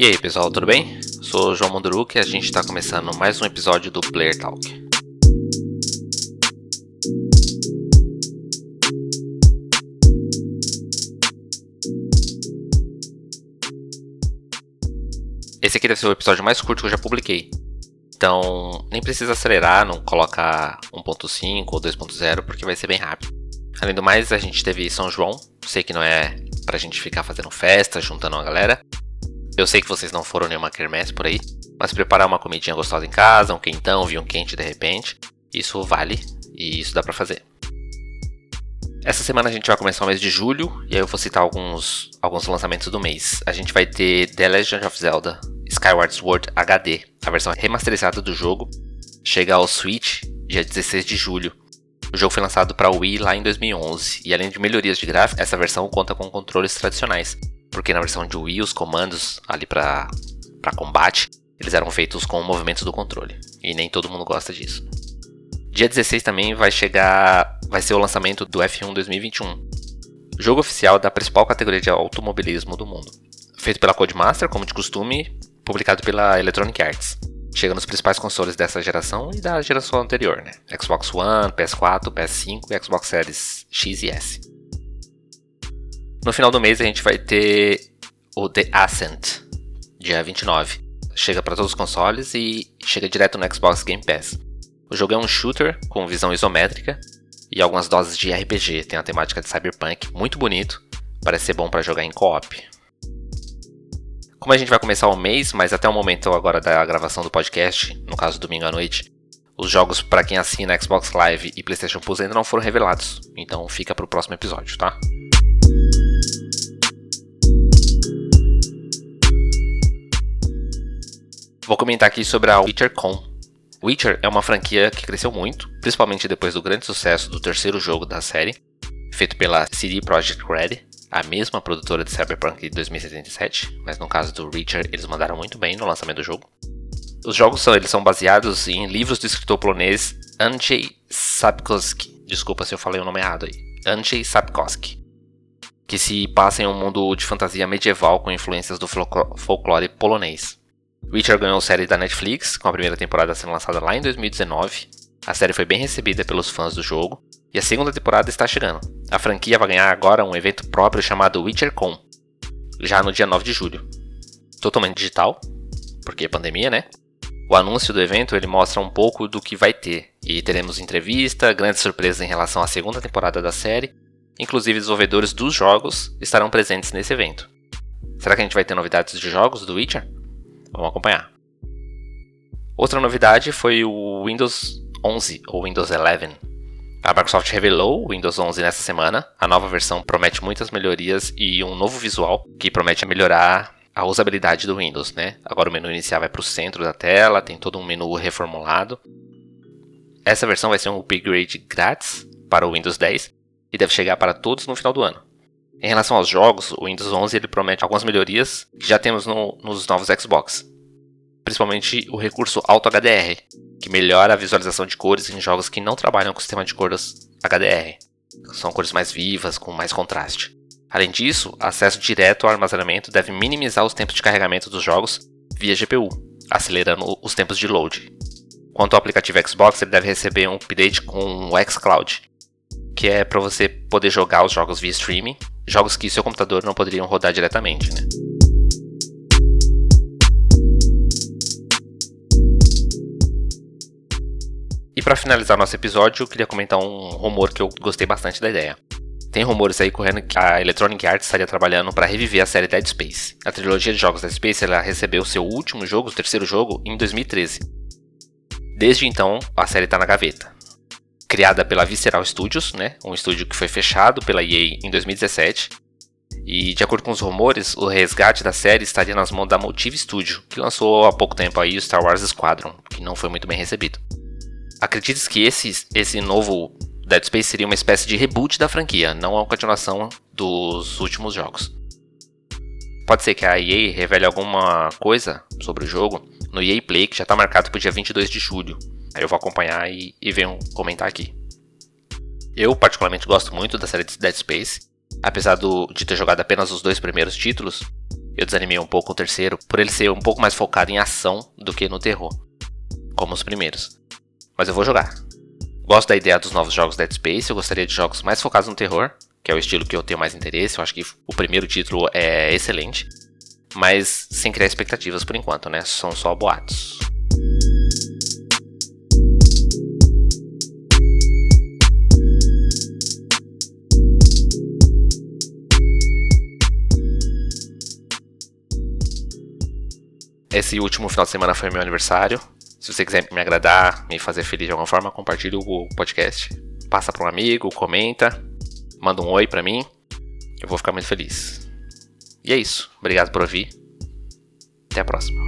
E aí pessoal, tudo bem? Sou o João Monduruk e a gente está começando mais um episódio do Player Talk. Esse aqui deve ser o episódio mais curto que eu já publiquei. Então, nem precisa acelerar, não coloca 1.5 ou 2.0 porque vai ser bem rápido. Além do mais, a gente teve São João. Sei que não é pra gente ficar fazendo festa, juntando uma galera, eu sei que vocês não foram nenhuma quermesse por aí, mas preparar uma comidinha gostosa em casa, um quentão, vinho quente de repente, isso vale e isso dá pra fazer. Essa semana a gente vai começar o mês de julho e aí eu vou citar alguns, alguns lançamentos do mês. A gente vai ter The Legend of Zelda Skyward Sword HD, a versão remasterizada do jogo, chega ao Switch dia 16 de julho. O jogo foi lançado para Wii lá em 2011 e além de melhorias de gráfico, essa versão conta com controles tradicionais, porque na versão de Wii os comandos ali para combate eles eram feitos com movimentos do controle e nem todo mundo gosta disso. Dia 16 também vai chegar, vai ser o lançamento do F1 2021, jogo oficial da principal categoria de automobilismo do mundo. Feito pela Codemaster, como de costume, publicado pela Electronic Arts. Chega nos principais consoles dessa geração e da geração anterior, né? Xbox One, PS4, PS5 e Xbox Series X e S. No final do mês a gente vai ter o The Ascent, dia 29. Chega para todos os consoles e chega direto no Xbox Game Pass. O jogo é um shooter com visão isométrica e algumas doses de RPG. Tem a temática de cyberpunk, muito bonito, parece ser bom para jogar em co-op. Como a gente vai começar o mês, mas até o momento agora da gravação do podcast, no caso domingo à noite, os jogos para quem assina Xbox Live e PlayStation Plus ainda não foram revelados, então fica para o próximo episódio, tá? Vou comentar aqui sobre a Witcher Con. Witcher é uma franquia que cresceu muito, principalmente depois do grande sucesso do terceiro jogo da série, feito pela CD Projekt Red, a mesma produtora de Cyberpunk de 2077, mas no caso do Witcher eles mandaram muito bem no lançamento do jogo. Os jogos são, eles são baseados em livros do escritor polonês Andrzej Sapkowski. Desculpa se eu falei o nome errado aí. Andrzej Sapkowski. Que se passa em um mundo de fantasia medieval com influências do folclore polonês. Witcher ganhou série da Netflix, com a primeira temporada sendo lançada lá em 2019. A série foi bem recebida pelos fãs do jogo, e a segunda temporada está chegando. A franquia vai ganhar agora um evento próprio chamado WitcherCon, já no dia 9 de julho. Totalmente digital, porque é pandemia, né? O anúncio do evento ele mostra um pouco do que vai ter, e teremos entrevista, grandes surpresas em relação à segunda temporada da série, inclusive desenvolvedores dos jogos estarão presentes nesse evento. Será que a gente vai ter novidades de jogos do Witcher? Vamos acompanhar. Outra novidade foi o Windows 11 ou Windows 11. A Microsoft revelou o Windows 11 nessa semana. A nova versão promete muitas melhorias e um novo visual que promete melhorar a usabilidade do Windows, né? Agora o menu inicial vai para o centro da tela, tem todo um menu reformulado. Essa versão vai ser um upgrade grátis para o Windows 10 e deve chegar para todos no final do ano. Em relação aos jogos, o Windows 11 ele promete algumas melhorias que já temos no, nos novos Xbox. Principalmente o recurso Auto HDR, que melhora a visualização de cores em jogos que não trabalham com o sistema de cores HDR. São cores mais vivas, com mais contraste. Além disso, acesso direto ao armazenamento deve minimizar os tempos de carregamento dos jogos via GPU, acelerando os tempos de load. Quanto ao aplicativo Xbox, ele deve receber um update com o xCloud, que é para você poder jogar os jogos via streaming jogos que seu computador não poderiam rodar diretamente, né? E para finalizar nosso episódio, eu queria comentar um rumor que eu gostei bastante da ideia. Tem rumores aí correndo que a Electronic Arts estaria trabalhando para reviver a série Dead Space. A trilogia de jogos Dead Space ela recebeu seu último jogo, o terceiro jogo, em 2013. Desde então, a série está na gaveta criada pela Visceral Studios, né? Um estúdio que foi fechado pela EA em 2017. E de acordo com os rumores, o resgate da série estaria nas mãos da Motive Studio, que lançou há pouco tempo aí o Star Wars Squadron, que não foi muito bem recebido. Acredite que esse, esse novo Dead Space seria uma espécie de reboot da franquia, não uma continuação dos últimos jogos. Pode ser que a EA revele alguma coisa sobre o jogo no EA Play, que já está marcado para o dia 22 de julho. Aí eu vou acompanhar e, e venho comentar aqui. Eu, particularmente, gosto muito da série Dead Space. Apesar do, de ter jogado apenas os dois primeiros títulos, Eu desanimei um pouco o terceiro por ele ser um pouco mais focado em ação do que no terror, como os primeiros. Mas eu vou jogar. Gosto da ideia dos novos jogos Dead Space, eu gostaria de jogos mais focados no terror, que é o estilo que eu tenho mais interesse. Eu acho que o primeiro título é excelente, mas sem criar expectativas por enquanto, né? São só boatos. Esse último final de semana foi meu aniversário. Se você quiser me agradar, me fazer feliz de alguma forma, compartilhe o podcast. Passa para um amigo, comenta, manda um oi para mim. Eu vou ficar muito feliz. E é isso. Obrigado por ouvir. Até a próxima.